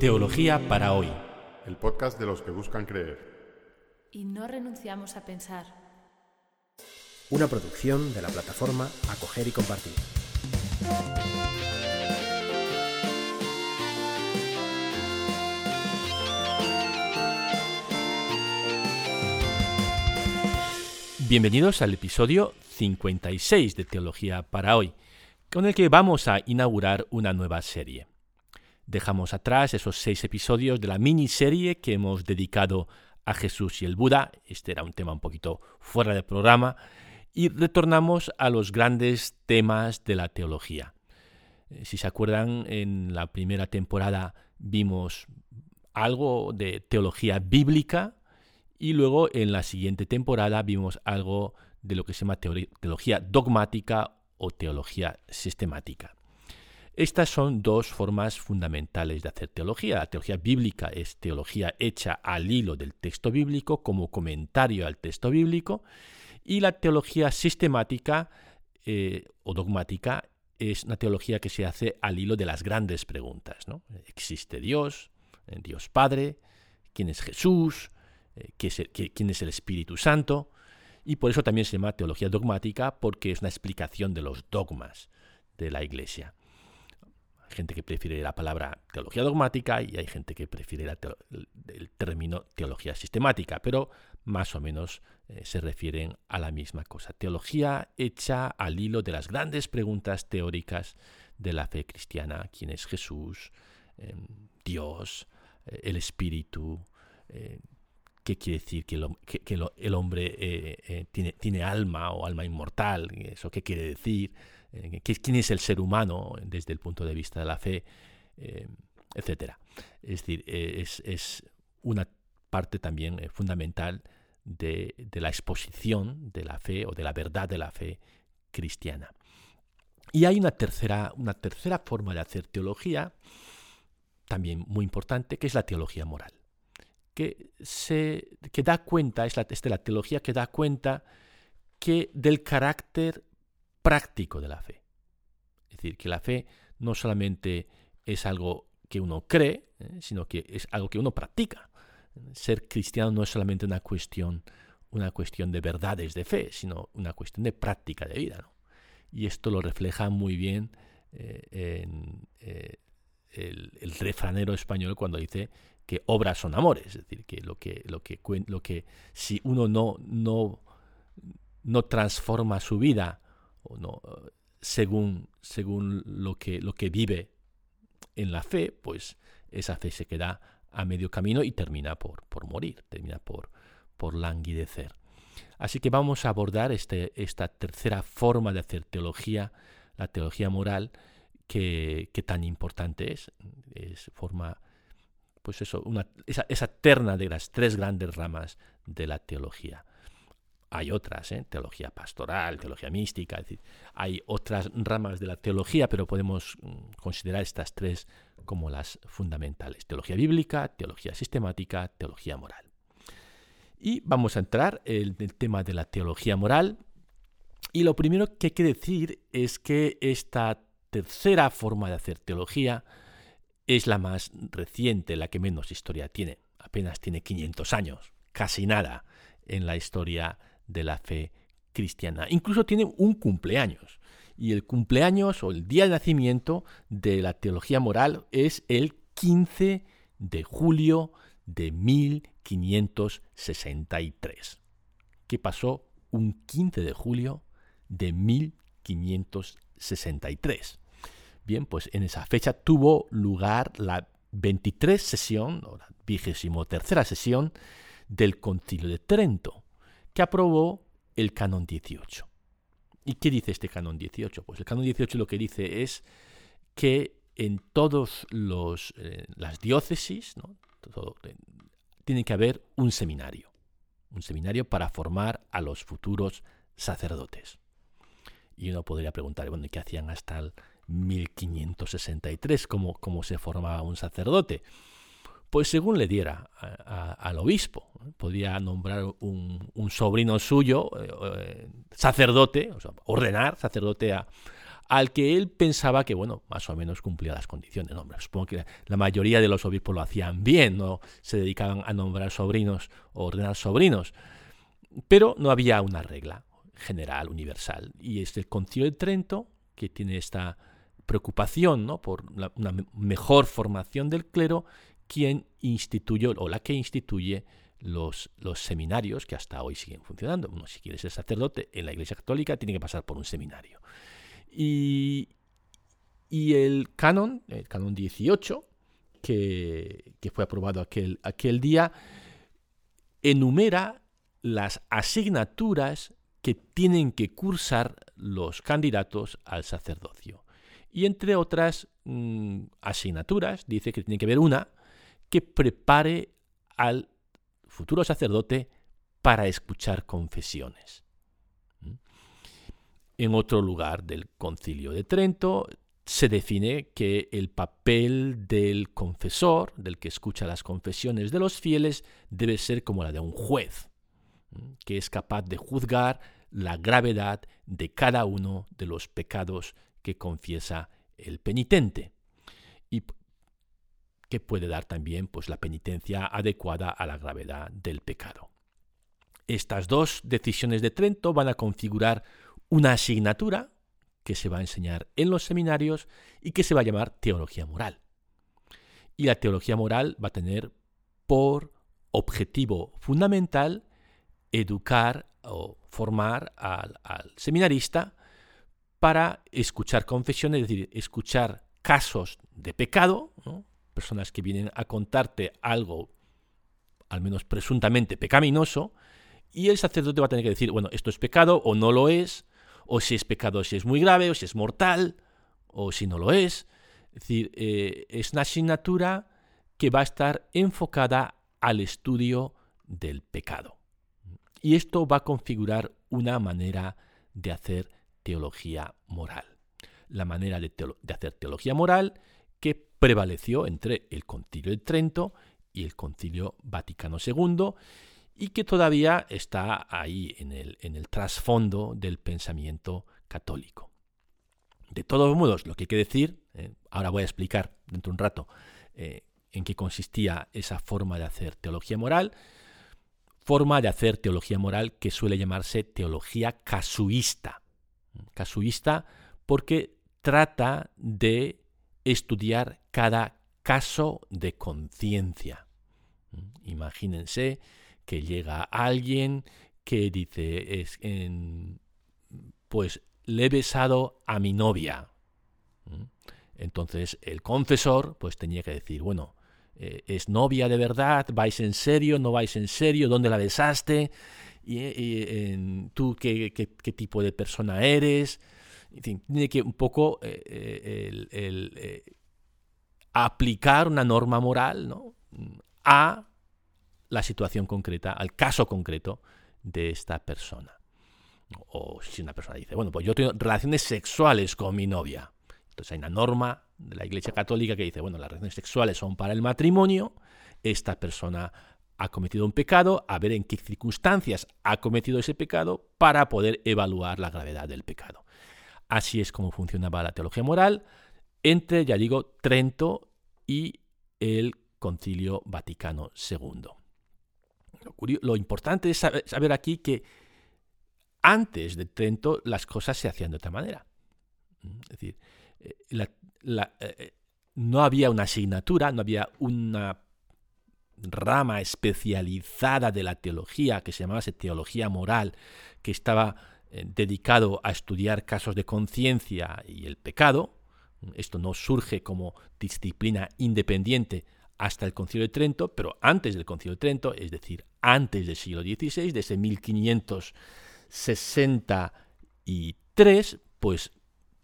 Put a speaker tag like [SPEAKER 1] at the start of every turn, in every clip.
[SPEAKER 1] Teología para hoy.
[SPEAKER 2] El podcast de los que buscan creer.
[SPEAKER 3] Y no renunciamos a pensar.
[SPEAKER 4] Una producción de la plataforma Acoger y Compartir.
[SPEAKER 1] Bienvenidos al episodio 56 de Teología para hoy, con el que vamos a inaugurar una nueva serie. Dejamos atrás esos seis episodios de la miniserie que hemos dedicado a Jesús y el Buda. Este era un tema un poquito fuera del programa. Y retornamos a los grandes temas de la teología. Eh, si se acuerdan, en la primera temporada vimos algo de teología bíblica y luego en la siguiente temporada vimos algo de lo que se llama teología dogmática o teología sistemática. Estas son dos formas fundamentales de hacer teología. La teología bíblica es teología hecha al hilo del texto bíblico como comentario al texto bíblico y la teología sistemática eh, o dogmática es una teología que se hace al hilo de las grandes preguntas. ¿Existe Dios? ¿Dios Padre? ¿Quién es Jesús? Eh, ¿Quién es el Espíritu Santo? Y por eso también se llama teología dogmática porque es una explicación de los dogmas de la Iglesia. Gente que prefiere la palabra teología dogmática y hay gente que prefiere el, término teología sistemática, pero más o menos eh, se refieren a la misma cosa. Teología hecha al hilo de las grandes preguntas teóricas de la fe cristiana. ¿Quién es Jesús? Em, Dios, eh, el Espíritu. Eh, ¿Qué quiere decir que, el hombre tiene, tiene alma o alma inmortal? ¿Eso qué quiere decir? Eh, quién es el ser humano desde el punto de vista de la fe, eh, etc. Es decir, eh, es, una parte también fundamental de, la exposición de la fe o de la verdad de la fe cristiana. Y hay una tercera, una tercera forma de hacer teología, también muy importante, que es la teología moral. Que, se, que da cuenta, es la, la teología que da cuenta que del carácter práctico de la fe. Es decir, que la fe no solamente es algo que uno cree, ¿eh? sino que es algo que uno practica. Ser cristiano no es solamente una cuestión, una cuestión de verdades de fe, sino una cuestión de práctica de vida. Y esto lo refleja muy bien eh, en eh, el, refranero español cuando dice que obras son amores, es decir, que lo que, lo que, lo que si uno no, no, no transforma su vida no, según, según lo, que, lo que vive en la fe, pues esa fe se queda a medio camino y termina por, por morir, termina por, por languidecer. Así que vamos a abordar este, esta tercera forma de hacer teología, la teología moral, que, tan importante es. Es forma, pues eso, una, esa, esa terna de las tres grandes ramas de la teología. Hay otras, ¿eh? teología pastoral, teología mística, hay otras ramas de la teología, pero podemos mm, considerar estas tres como las fundamentales. Teología bíblica, teología sistemática, teología moral. Y vamos a entrar en el tema de la teología moral. Y lo primero que hay que decir es que esta tercera forma de hacer teología es la más reciente, la que menos historia tiene. Apenas tiene 500 años, casi nada en la historia de la fe cristiana. Incluso tiene un cumpleaños. Y el cumpleaños o el día de nacimiento de la teología moral es el 15 de julio de 1563. ¿Qué pasó un 15 de julio de 1563? Bien, pues en esa fecha tuvo lugar la 23 sesión, o la vigésimo tercera sesión del Concilio de Trento que aprobó el canon 18. ¿Y qué dice este canon 18? Pues el canon 18 lo que dice es que en todas eh, las diócesis eh, tiene que haber un seminario, un seminario para formar a los futuros sacerdotes. Y uno podría preguntar, bueno, ¿qué hacían hasta el 1563? ¿Cómo, cómo se formaba un sacerdote? Pues según le diera al obispo. Podía nombrar un, sobrino suyo, eh, eh, sacerdote, ordenar sacerdote a, al que él pensaba que, bueno, más o menos cumplía las condiciones. supongo que la mayoría de los obispos lo hacían bien, no se dedicaban a nombrar sobrinos o ordenar sobrinos, pero no había una regla general, universal. Y es el concilio de Trento que tiene esta preocupación ¿no? por una mejor formación del clero, quien instituyó o la que instituye los, seminarios que hasta hoy siguen funcionando. Uno, si quiere ser sacerdote en la Iglesia Católica, tiene que pasar por un seminario. Y, el canon, el canon 18, que, fue aprobado aquel, aquel día, enumera las asignaturas que tienen que cursar los candidatos al sacerdocio. Y entre otras mm, asignaturas, dice que tiene que haber una que prepare al futuro sacerdote para escuchar confesiones. ¿Mm? En otro lugar del concilio de Trento se define que el papel del confesor, del que escucha las confesiones de los fieles, debe ser como la de un juez, que es capaz de juzgar la gravedad de cada uno de los pecados que confiesa el penitente. Que puede dar también pues, la penitencia adecuada a la gravedad del pecado. Estas dos decisiones de Trento van a configurar una asignatura que se va a enseñar en los seminarios y que se va a llamar teología moral. Y la teología moral va a tener por objetivo fundamental educar o formar al, seminarista para escuchar confesiones, es decir, escuchar casos de pecado, personas que vienen a contarte algo, al menos presuntamente pecaminoso, y el sacerdote va a tener que decir, bueno, esto es pecado o no lo es, o si es pecado, si es muy grave, o si es mortal, o si no lo es. Es decir, eh, es una asignatura que va a estar enfocada al estudio del pecado. Y esto va a configurar una manera de hacer teología moral. La manera de, hacer teología moral que prevaleció entre el concilio de Trento y el concilio Vaticano II y que todavía está ahí en el, trasfondo del pensamiento católico. De todos modos, lo que hay que decir, eh, ahora voy a explicar dentro de un rato eh, en qué consistía esa forma de hacer teología moral, forma de hacer teología moral que suele llamarse teología casuista. Casuista porque trata de estudiar cada caso de conciencia. Imagínense que llega alguien que dice, es en, pues le he besado a mi novia. Entonces el confesor pues tenía que decir, bueno, eh, ¿es novia de verdad? ¿Vais en serio? ¿No vais en serio? ¿Dónde la besaste? ¿Y, tú qué, tipo de persona eres? Tiene que un poco eh, eh, el, aplicar una norma moral ¿no? a la situación concreta, al caso concreto de esta persona. O si una persona dice, bueno, pues yo tengo relaciones sexuales con mi novia. Entonces hay una norma de la Iglesia Católica que dice, bueno, las relaciones sexuales son para el matrimonio, esta persona ha cometido un pecado, a ver en qué circunstancias ha cometido ese pecado para poder evaluar la gravedad del pecado. Así es como funcionaba la teología moral entre, ya digo, Trento y el Concilio Vaticano II. Lo, importante es saber, aquí que antes de Trento las cosas se hacían de otra manera. Es decir, eh, eh, no había una asignatura, no había una rama especializada de la teología que se llamaba teología moral, que estaba dedicado a estudiar casos de conciencia y el pecado. Esto no surge como disciplina independiente hasta el Concilio de Trento, pero antes del Concilio de Trento, es decir, antes del siglo XVI, desde 1563, pues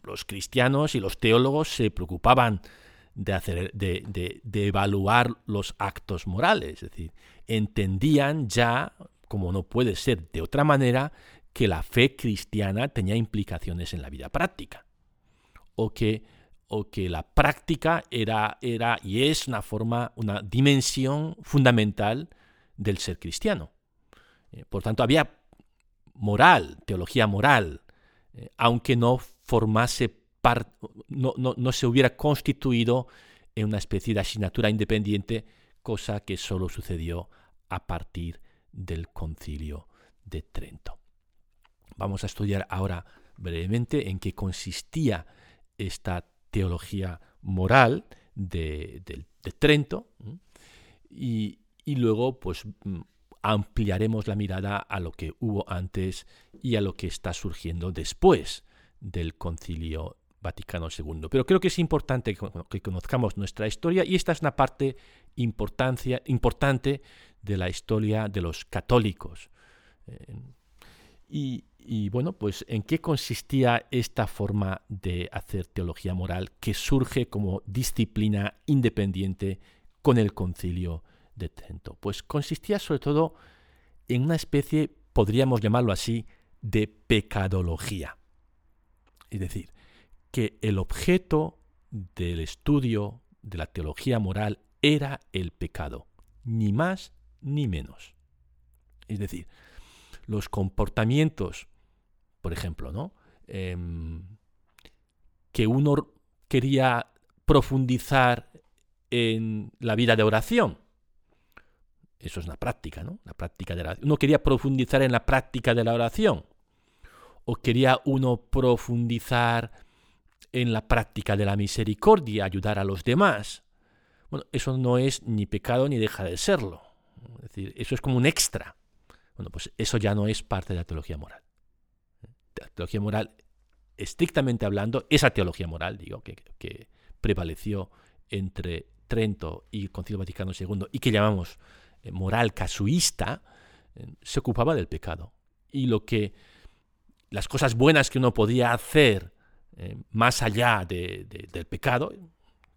[SPEAKER 1] los cristianos y los teólogos se preocupaban de, hacer, de, evaluar los actos morales, es decir, entendían ya, como no puede ser de otra manera, que la fe cristiana tenía implicaciones en la vida práctica, o que o que la práctica era, era y es una forma, una dimensión fundamental del ser cristiano. Eh, por tanto, había moral, teología moral, eh, aunque no formase no, no, se hubiera constituido en una especie de asignatura independiente, cosa que solo sucedió a partir del concilio de Trento. Vamos a estudiar ahora brevemente en qué consistía esta teología moral de, Trento y, y, luego pues mm, ampliaremos la mirada a lo que hubo antes y a lo que está surgiendo después del concilio Vaticano II. Pero creo que es importante que conozcamos nuestra historia y esta es una parte importante de la historia de los católicos. Eh, y, bueno, pues ¿en qué consistía esta forma de hacer teología moral que surge como disciplina independiente con el concilio de Trento? Pues consistía sobre todo en una especie, podríamos llamarlo así, de pecadología. Es decir, que el objeto del estudio de la teología moral era el pecado, ni más ni menos. Es decir, los comportamientos, por ejemplo, ¿no? Em, que uno quería profundizar en la vida de oración. Eso es una práctica, ¿no? La práctica de la Uno quería profundizar en la práctica de la oración. O quería uno profundizar en la práctica de la misericordia, ayudar a los demás. Bueno, eso no es ni pecado ni deja de serlo. Es decir, eso es como un extra. Bueno, pues eso ya no es parte de la teología moral. La teología moral, estrictamente hablando, esa teología moral, digo, que, prevaleció entre Trento y el Concilio Vaticano II y que llamamos eh, moral casuista, eh, se ocupaba del pecado. Y lo que las cosas buenas que uno podía hacer eh, más allá del pecado,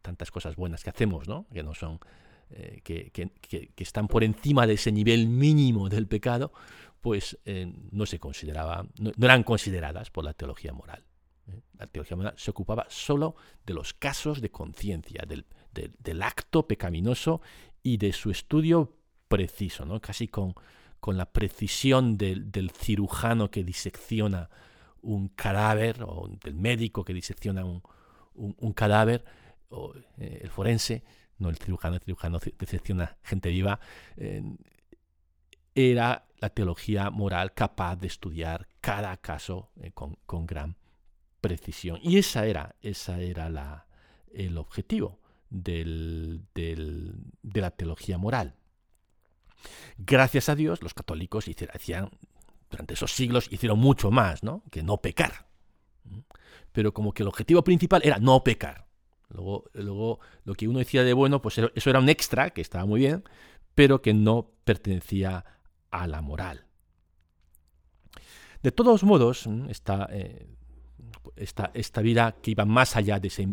[SPEAKER 1] tantas cosas buenas que hacemos, ¿no? que no son, eh, que, están por encima de ese nivel mínimo del pecado, pues eh, no se consideraba, no, eran consideradas por la teología moral. La teología moral se ocupaba solo de los casos de conciencia, del, acto pecaminoso y de su estudio preciso, ¿no? casi con, la precisión del, cirujano que disecciona un cadáver, o del médico que disecciona un, cadáver, o eh, el forense, no el cirujano, el cirujano disecciona gente viva, eh, era la teología moral capaz de estudiar cada caso eh, con, gran precisión. Y esa era, esa era el objetivo del, de la teología moral. Gracias a Dios, los católicos hacían durante esos siglos hicieron mucho más, ¿no? Que no pecar. Pero como que el objetivo principal era no pecar. Luego, luego lo que uno decía de bueno, pues eso era un extra, que estaba muy bien, pero que no pertenecía a la moral. De todos modos, esta, eh, esta, esta, vida que iba más allá de ese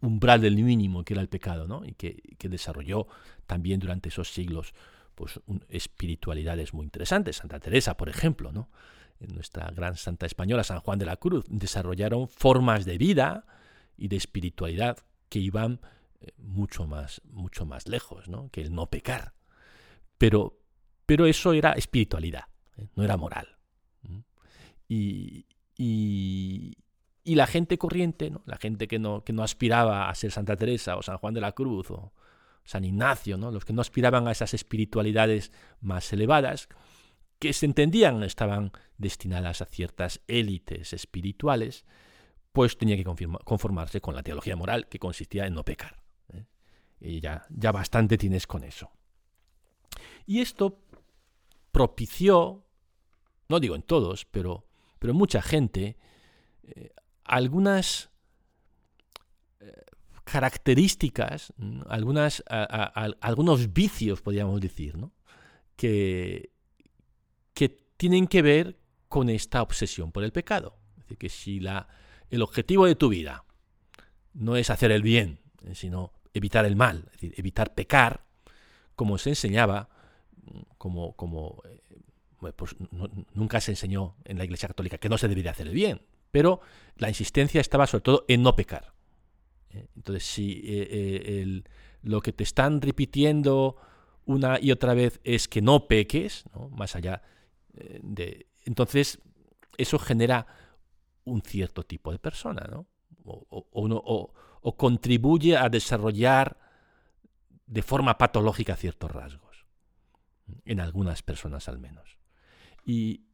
[SPEAKER 1] umbral del mínimo que era el pecado, ¿no? y que, que desarrolló también durante esos siglos pues, espiritualidades muy interesantes. Santa Teresa, por ejemplo, ¿no? en nuestra gran santa española, San Juan de la Cruz, desarrollaron formas de vida y de espiritualidad que iban eh, mucho más, mucho más lejos ¿no? que el no pecar. Pero, pero eso era espiritualidad, ¿eh? no era moral. Y, y, y, la gente corriente, ¿no? la gente que no, que no aspiraba a ser Santa Teresa o San Juan de la Cruz o, San Ignacio, ¿no? los que no aspiraban a esas espiritualidades más elevadas, que se entendían estaban destinadas a ciertas élites espirituales, pues tenía que conformarse con la teología moral que consistía en no pecar. ¿eh? Y ya, ya bastante tienes con eso. Y esto propició, no digo en todos, pero, pero en mucha gente, eh, algunas características, algunas, algunos vicios, podríamos decir, ¿no? que, que tienen que ver con esta obsesión por el pecado. Es decir, que si la, el objetivo de tu vida no es hacer el bien, sino evitar el mal, es decir, evitar pecar, como se enseñaba, como, eh, pues nunca se enseñó en la Iglesia Católica que no se debería hacer el bien, pero la insistencia estaba sobre todo en no pecar. ¿eh? Entonces, si eh, eh, lo que te están repitiendo una y otra vez es que no peques, más allá de... Entonces, eso genera un cierto tipo de persona, ¿no? o, contribuye a desarrollar de forma patológica ciertos rasgos, en algunas personas al menos. Y,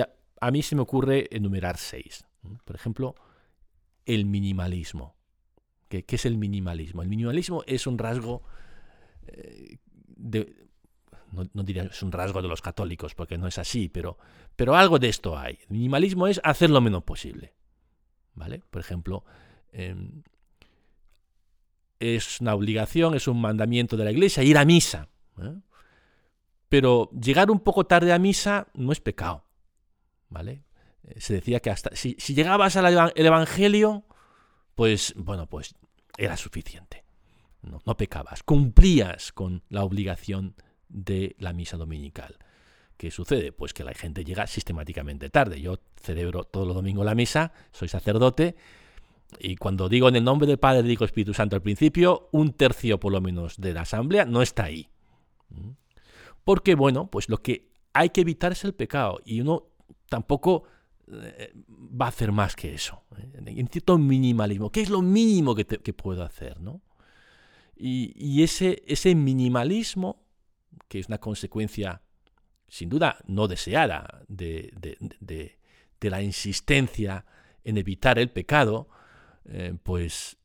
[SPEAKER 1] a, mí se me ocurre enumerar seis. Por ejemplo, el minimalismo. ¿Qué, es el minimalismo? El minimalismo es un rasgo eh, de, no, diría es un rasgo de los católicos, porque no es así, pero, pero algo de esto hay. Minimalismo es hacer lo menos posible. ¿Vale? Por ejemplo, em, es una obligación, es un mandamiento de la iglesia ir a misa. ¿eh? Pero llegar un poco tarde a misa no es pecado. ¿Vale? Eh, se decía que hasta si, si llegabas al evangelio, pues bueno, pues era suficiente. No, no, pecabas, cumplías con la obligación de la misa dominical. ¿Qué sucede? Pues que la gente llega sistemáticamente tarde. Yo celebro todos los domingos la misa, soy sacerdote, y cuando digo en el nombre del Padre, digo Espíritu Santo al principio, un tercio por lo menos de la asamblea no está ahí. ¿Mm? Porque, bueno, pues lo que hay que evitar es el pecado, y uno tampoco eh, va a hacer más que eso. ¿eh? En cierto minimalismo. ¿Qué es lo mínimo que, puedo hacer? ¿no? Y, ese, ese minimalismo que es una consecuencia, sin duda, no deseada de, la insistencia en evitar el pecado, eh, pues,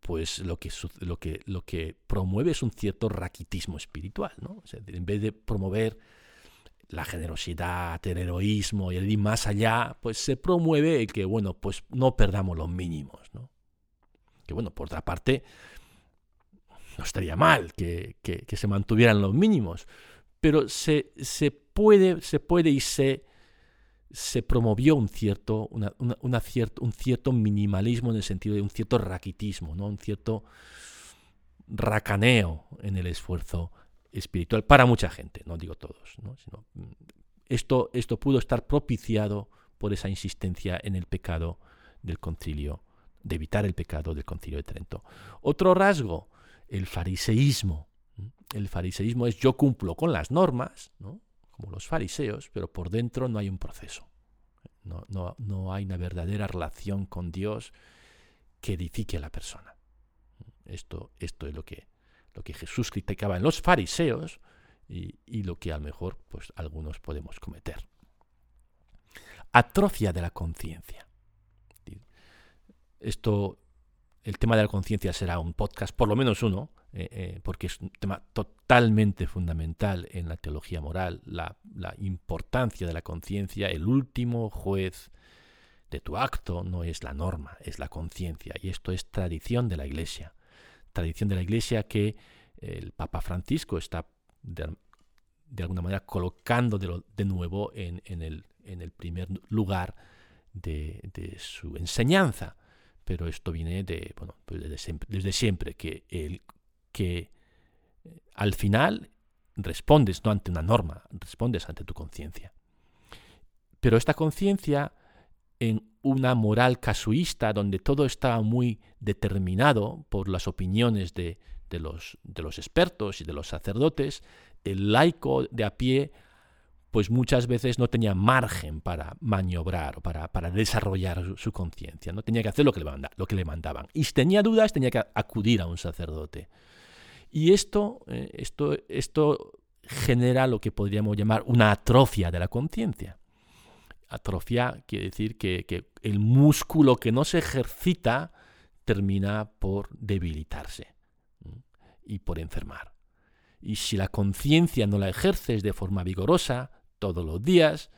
[SPEAKER 1] pues lo, que, lo, que, lo que promueve es un cierto raquitismo espiritual. ¿no? en vez de promover la generosidad, el heroísmo y el ir más allá, pues se promueve el que, bueno, pues no perdamos los mínimos. ¿no? Que bueno, por otra parte, no estaría mal que, se mantuvieran los mínimos, pero se, se, puede, se puede y se, se promovió un cierto, cierto, un cierto minimalismo en el sentido de un cierto raquitismo, ¿no? un cierto racaneo en el esfuerzo espiritual para mucha gente, no digo todos. Mm, esto, esto pudo estar propiciado por esa insistencia en el pecado del concilio, de evitar el pecado del concilio de Trento. Otro rasgo el fariseísmo. El fariseísmo es yo cumplo con las normas, como los fariseos, pero por dentro no hay un proceso. No, no, hay una verdadera relación con Dios que edifique a la persona. Esto, esto es lo que, lo que Jesús criticaba en los fariseos y, y lo que a lo mejor pues, algunos podemos cometer. Atrofia de la conciencia. Esto el tema de la conciencia será un podcast, por lo menos uno, eh, eh, porque es un tema totalmente fundamental en la teología moral, la, importancia de la conciencia, el último juez de tu acto no es la norma, es la conciencia, y esto es tradición de la Iglesia, tradición de la Iglesia que el Papa Francisco está de, alguna manera colocando de, nuevo en, el, primer lugar de su enseñanza pero esto viene de, bueno, pues desde, siempre, que, el, que eh, al final respondes no ante una norma, respondes ante tu conciencia. Pero esta conciencia en una moral casuista donde todo está muy determinado por las opiniones de, de, los, de los expertos y de los sacerdotes, el laico de a pie pues muchas veces no tenía margen para maniobrar o para, para desarrollar su, conciencia, no tenía que hacer lo que, le lo que le mandaban. Y si tenía dudas, tenía que acudir a un sacerdote. Y esto, eh, esto, esto genera lo que podríamos llamar una atrofia de la conciencia. Atrofia quiere decir que, que, el músculo que no se ejercita termina por debilitarse y por enfermar. Y si la conciencia no la ejerces de forma vigorosa, todos los días,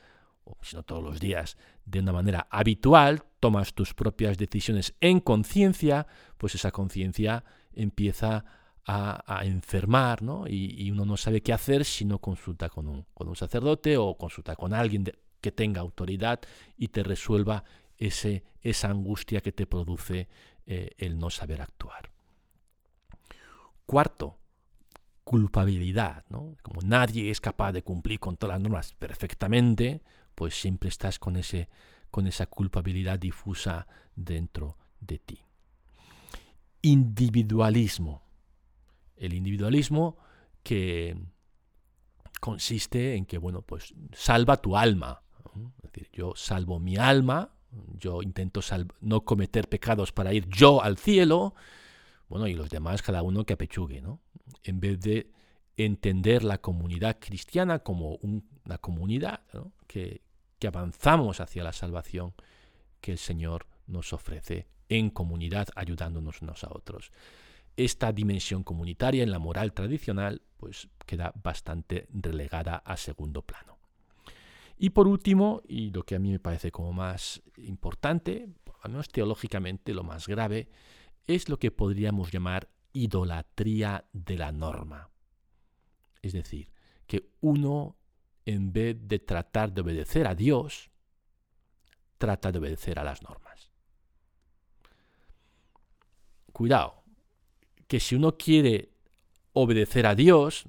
[SPEAKER 1] o si no todos los días, de una manera habitual, tomas tus propias decisiones en conciencia, pues esa conciencia empieza a, enfermar, ¿no? Y, uno no sabe qué hacer si no consulta con un, con un sacerdote o consulta con alguien que tenga autoridad y te resuelva ese, esa angustia que te produce eh, el no saber actuar. Cuarto, culpabilidad, ¿no? Como nadie es capaz de cumplir con todas las normas perfectamente, pues siempre estás con, ese, con esa culpabilidad difusa dentro de ti. Individualismo. El individualismo que consiste en que, bueno, pues salva tu alma. Es decir, yo salvo mi alma, Yo intento no cometer pecados para ir yo al cielo, bueno, y los demás cada uno que apechugue, ¿no? En vez de entender la comunidad cristiana como una comunidad que, que avanzamos hacia la salvación que el Señor nos ofrece en comunidad ayudándonos unos a otros. Esta dimensión comunitaria en la moral tradicional pues queda bastante relegada a segundo plano. Y por último, y lo que a mí me parece como más importante, al menos teológicamente lo más grave, es lo que podríamos llamar idolatría de la norma. Es decir, que uno, en vez de tratar de obedecer a Dios, trata de obedecer a las normas. Cuidado, que si uno quiere obedecer a Dios,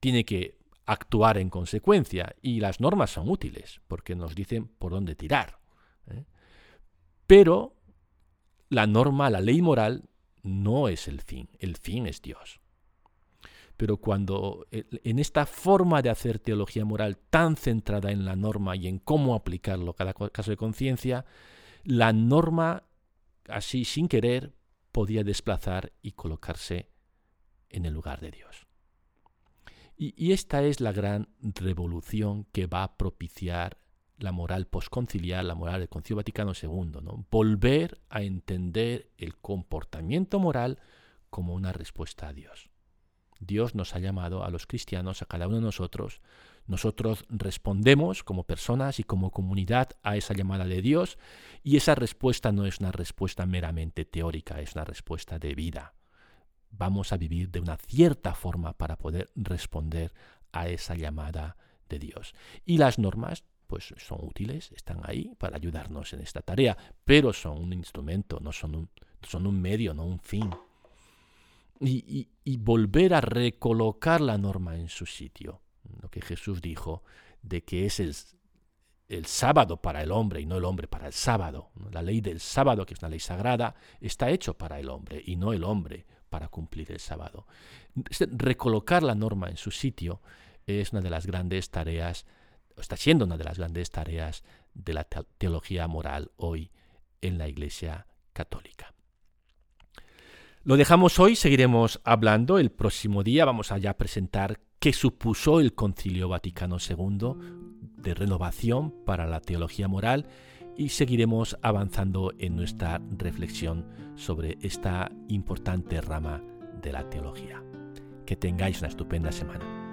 [SPEAKER 1] tiene que actuar en consecuencia y las normas son útiles porque nos dicen por dónde tirar. ¿eh? Pero la norma, la ley moral, no es el fin, el fin es Dios. Pero cuando en esta forma de hacer teología moral tan centrada en la norma y en cómo aplicarlo cada caso de conciencia, la norma, así sin querer, podía desplazar y colocarse en el lugar de Dios. Y, esta es la gran revolución que va a propiciar la moral posconciliar, la moral del Concilio Vaticano II, ¿no? volver a entender el comportamiento moral como una respuesta a Dios. Dios nos ha llamado a los cristianos, a cada uno de nosotros. Nosotros respondemos como personas y como comunidad a esa llamada de Dios y esa respuesta no es una respuesta meramente teórica, es una respuesta de vida. Vamos a vivir de una cierta forma para poder responder a esa llamada de Dios. Y las normas pues son útiles, están ahí para ayudarnos en esta tarea, pero son un instrumento, no son un, son un medio, no un fin y, volver a recolocar la norma en su sitio. Lo que Jesús dijo de que es el, el sábado para el hombre y no el hombre para el sábado. La ley del sábado, que es una ley sagrada, está hecho para el hombre y no el hombre para cumplir el sábado. Recolocar la norma en su sitio es una de las grandes tareas, está siendo una de las grandes tareas de la teología moral hoy en la Iglesia Católica. Lo dejamos hoy, seguiremos hablando. El próximo día vamos a ya presentar qué supuso el Concilio Vaticano II de renovación para la teología moral y seguiremos avanzando en nuestra reflexión sobre esta importante rama de la teología. Que tengáis una estupenda semana.